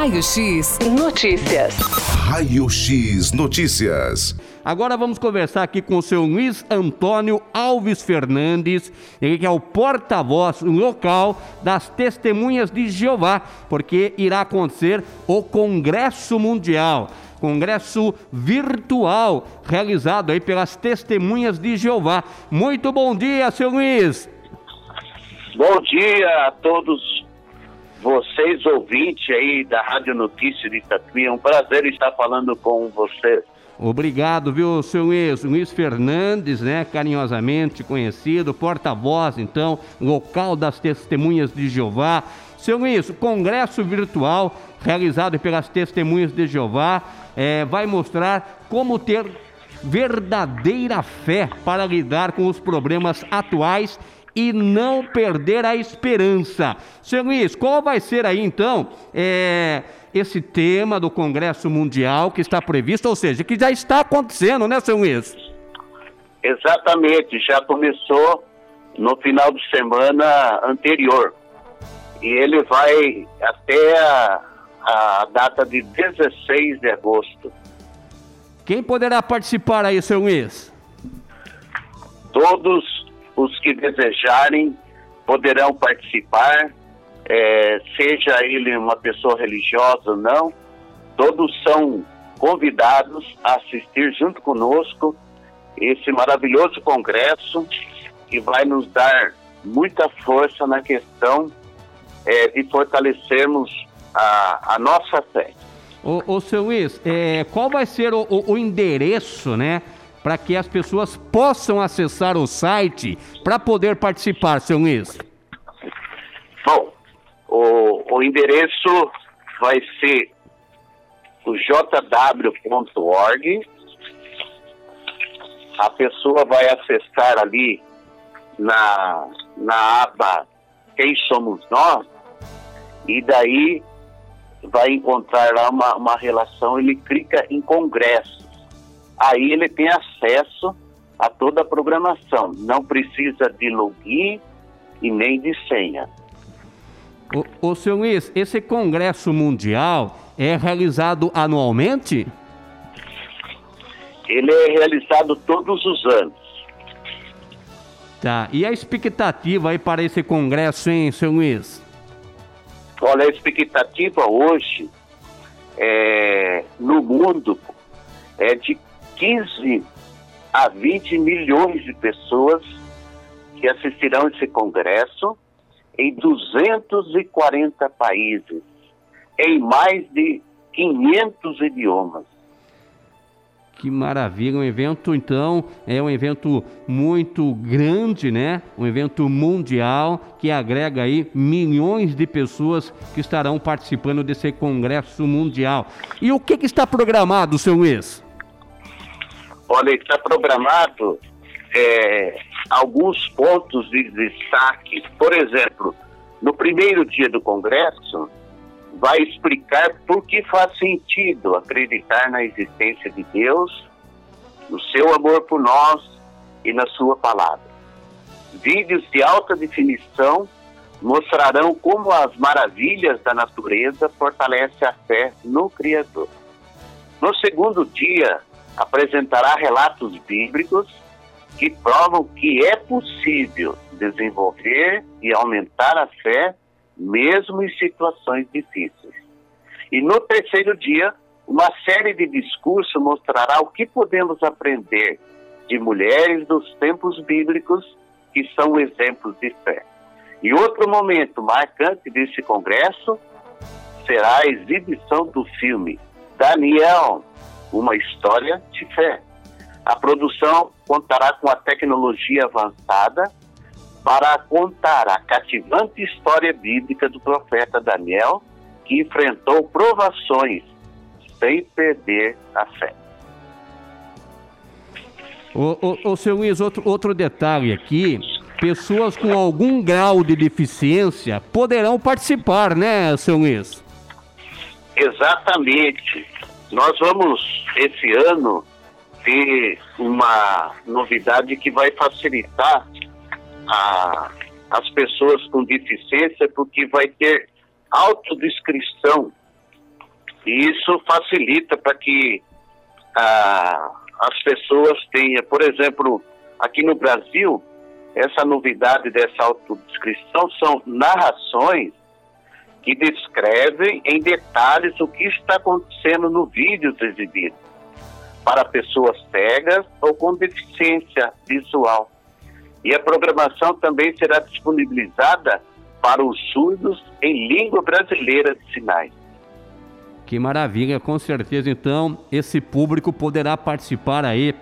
Raio X Notícias. Raio X Notícias. Agora vamos conversar aqui com o seu Luiz Antônio Alves Fernandes, ele que é o porta-voz local das Testemunhas de Jeová, porque irá acontecer o Congresso Mundial. Congresso virtual realizado aí pelas Testemunhas de Jeová. Muito bom dia, seu Luiz. Bom dia a todos vocês ouvintes aí da Rádio Notícia de Tatuí. É um prazer estar falando com vocês. Obrigado, viu, seu Luiz? Luiz Fernandes, né? Carinhosamente conhecido, porta-voz, então, local das testemunhas de Jeová. Seu Luiz, o congresso virtual realizado pelas testemunhas de Jeová é, vai mostrar como ter verdadeira fé para lidar com os problemas atuais e não perder a esperança. Seu Luiz, qual vai ser aí então é, esse tema do Congresso Mundial que está previsto, ou seja, que já está acontecendo, né, seu Luiz? Exatamente, já começou no final de semana anterior. E ele vai até a, a data de 16 de agosto. Quem poderá participar aí, seu Luiz? Todos os que desejarem poderão participar, é, seja ele uma pessoa religiosa ou não, todos são convidados a assistir junto conosco esse maravilhoso congresso que vai nos dar muita força na questão é, de fortalecermos a, a nossa fé. Ô, seu Luiz, é, qual vai ser o, o, o endereço, né? Para que as pessoas possam acessar o site para poder participar, seu Luiz? Bom, o, o endereço vai ser o jw.org. A pessoa vai acessar ali na, na aba Quem Somos Nós, e daí vai encontrar lá uma, uma relação, ele clica em congresso aí ele tem acesso a toda a programação. Não precisa de login e nem de senha. O, o seu Luiz, esse congresso mundial é realizado anualmente? Ele é realizado todos os anos. Tá. E a expectativa aí para esse congresso, hein, seu Luiz? Olha, a expectativa hoje é, no mundo é de 15 a 20 milhões de pessoas que assistirão esse congresso em 240 países, em mais de 500 idiomas. Que maravilha, um evento então é um evento muito grande, né? Um evento mundial que agrega aí milhões de pessoas que estarão participando desse congresso mundial. E o que, que está programado, seu Luiz? Olha, está programado é, alguns pontos de destaque. Por exemplo, no primeiro dia do Congresso, vai explicar por que faz sentido acreditar na existência de Deus, no seu amor por nós e na sua palavra. Vídeos de alta definição mostrarão como as maravilhas da natureza fortalecem a fé no Criador. No segundo dia, apresentará relatos bíblicos que provam que é possível desenvolver e aumentar a fé mesmo em situações difíceis. E no terceiro dia, uma série de discursos mostrará o que podemos aprender de mulheres dos tempos bíblicos que são exemplos de fé. E outro momento marcante desse congresso será a exibição do filme Daniel, uma história de fé. A produção contará com a tecnologia avançada para contar a cativante história bíblica do profeta Daniel, que enfrentou provações sem perder a fé. O, o, o seu Luiz, outro, outro detalhe aqui, pessoas com algum grau de deficiência poderão participar, né, seu Luiz? Exatamente. Nós vamos, esse ano, ter uma novidade que vai facilitar a, as pessoas com deficiência, porque vai ter autodescrição. E isso facilita para que ah, as pessoas tenham, por exemplo, aqui no Brasil, essa novidade dessa autodescrição são narrações que descrevem em detalhes o que está acontecendo no vídeo exibido para pessoas cegas ou com deficiência visual. E a programação também será disponibilizada para os surdos em língua brasileira de sinais. Que maravilha, com certeza então esse público poderá participar aí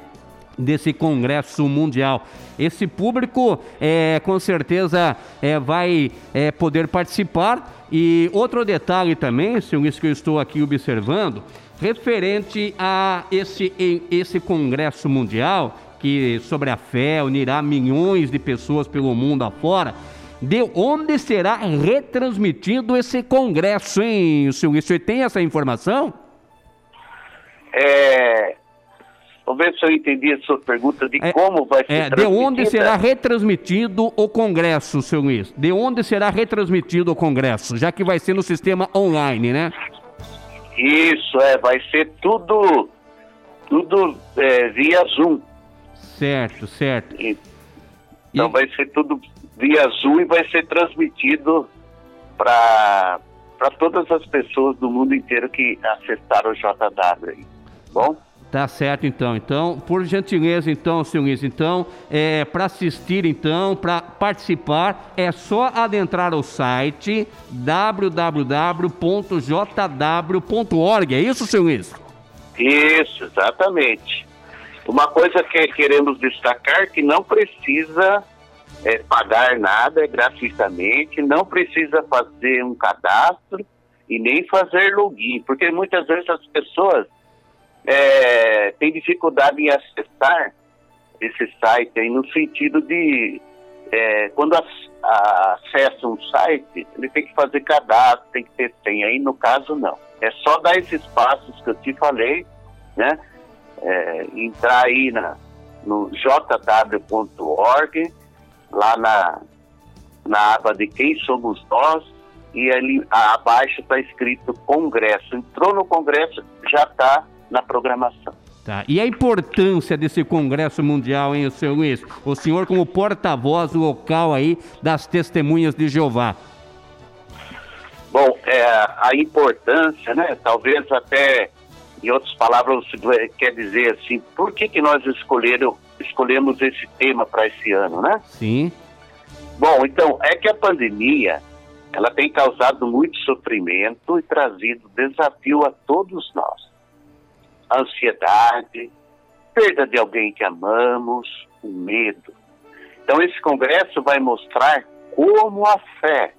desse congresso mundial. Esse público, é, com certeza, é, vai é, poder participar. E outro detalhe também, senhor, isso que eu estou aqui observando, referente a esse, esse congresso mundial, que sobre a fé unirá milhões de pessoas pelo mundo afora, de onde será retransmitido esse congresso, hein, senhor? O senhor tem essa informação? É, Vamos ver se eu entendi a sua pergunta de é, como vai ser é, De onde será retransmitido o Congresso, seu Luiz? De onde será retransmitido o Congresso? Já que vai ser no sistema online, né? Isso, é, vai ser tudo, tudo é, via Zoom. Certo, certo. Então e... vai ser tudo via Zoom e vai ser transmitido para todas as pessoas do mundo inteiro que acessaram o JW. Bom? Tá certo, então. Então, por gentileza, então, senhor Luiz, então, é, para assistir, então, para participar, é só adentrar o site www.jw.org. É isso, senhor Luiz? Isso, exatamente. Uma coisa que queremos destacar é que não precisa é, pagar nada gratuitamente, não precisa fazer um cadastro e nem fazer login, porque muitas vezes as pessoas é, tem dificuldade em acessar esse site aí, no sentido de é, quando a, a, acessa um site, ele tem que fazer cadastro, tem que ter senha. Aí no caso não. É só dar esses passos que eu te falei, né? É, entrar aí na, no jw.org, lá na, na aba de quem somos nós, e ali abaixo está escrito Congresso. Entrou no Congresso, já está na programação. Tá. E a importância desse Congresso Mundial, hein, seu Luiz? O senhor como porta-voz local aí das testemunhas de Jeová. Bom, é, a importância, né? Talvez até, em outras palavras, quer dizer assim, por que, que nós escolheram, escolhemos esse tema para esse ano, né? Sim. Bom, então, é que a pandemia, ela tem causado muito sofrimento e trazido desafio a todos nós ansiedade, perda de alguém que amamos, o medo. Então, esse congresso vai mostrar como a fé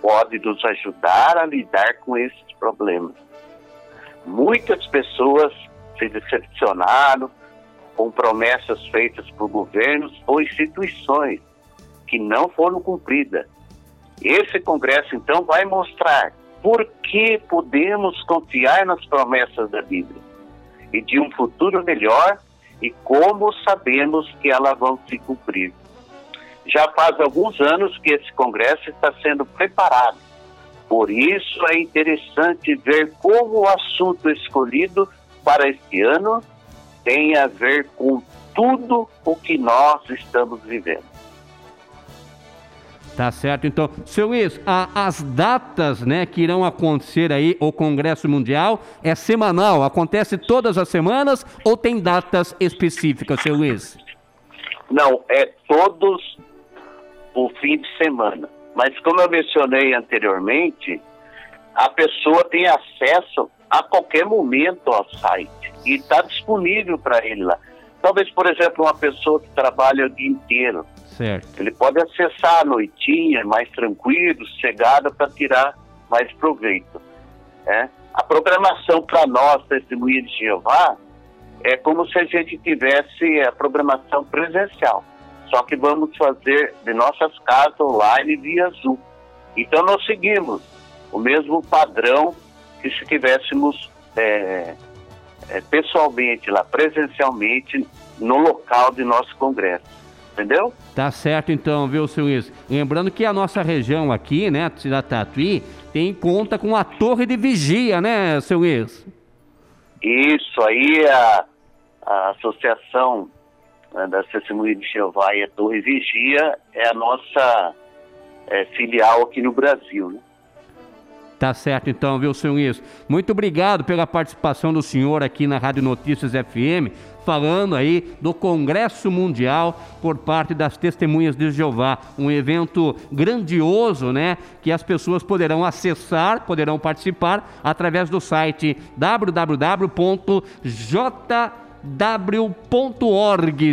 pode nos ajudar a lidar com esses problemas. Muitas pessoas se decepcionaram com promessas feitas por governos ou instituições que não foram cumpridas. Esse congresso, então, vai mostrar por que podemos confiar nas promessas da Bíblia e de um futuro melhor e como sabemos que elas vão se cumprir. Já faz alguns anos que esse congresso está sendo preparado. Por isso é interessante ver como o assunto escolhido para este ano tem a ver com tudo o que nós estamos vivendo. Tá certo, então. Seu Luiz, a, as datas né, que irão acontecer aí, o Congresso Mundial, é semanal? Acontece todas as semanas ou tem datas específicas, seu Luiz? Não, é todos o fim de semana. Mas como eu mencionei anteriormente, a pessoa tem acesso a qualquer momento ao site e está disponível para ele lá. Talvez, por exemplo, uma pessoa que trabalha o dia inteiro, Certo. Ele pode acessar à noitinha, mais tranquilo, sossegada, para tirar mais proveito. É? A programação para nós, testemunha de Jeová, é como se a gente tivesse a programação presencial. Só que vamos fazer de nossas casas online via Zoom. Então nós seguimos o mesmo padrão que se tivéssemos é, é, pessoalmente lá, presencialmente, no local de nosso congresso. Entendeu? Tá certo então, viu, seu Luiz? Lembrando que a nossa região aqui, né, cidade Tatuí, tem conta com a torre de vigia, né, seu Luiz? Isso aí, a, a Associação né, da Testemunha de Jeová e a Torre Vigia é a nossa é, filial aqui no Brasil, né? Tá certo então, viu, senhor Luiz? Muito obrigado pela participação do senhor aqui na Rádio Notícias FM, falando aí do Congresso Mundial por parte das Testemunhas de Jeová, um evento grandioso, né, que as pessoas poderão acessar, poderão participar através do site www.jw.org,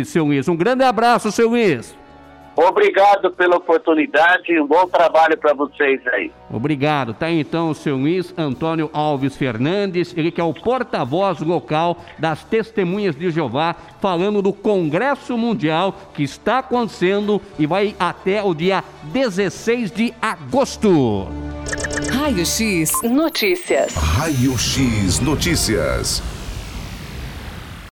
seu Luiz. Um grande abraço, seu Luiz. Obrigado pela oportunidade e um bom trabalho para vocês aí. Obrigado. Tá então o seu Luiz Antônio Alves Fernandes, ele que é o porta-voz local das Testemunhas de Jeová, falando do Congresso Mundial que está acontecendo e vai até o dia 16 de agosto. Raio X Notícias. Raio X Notícias.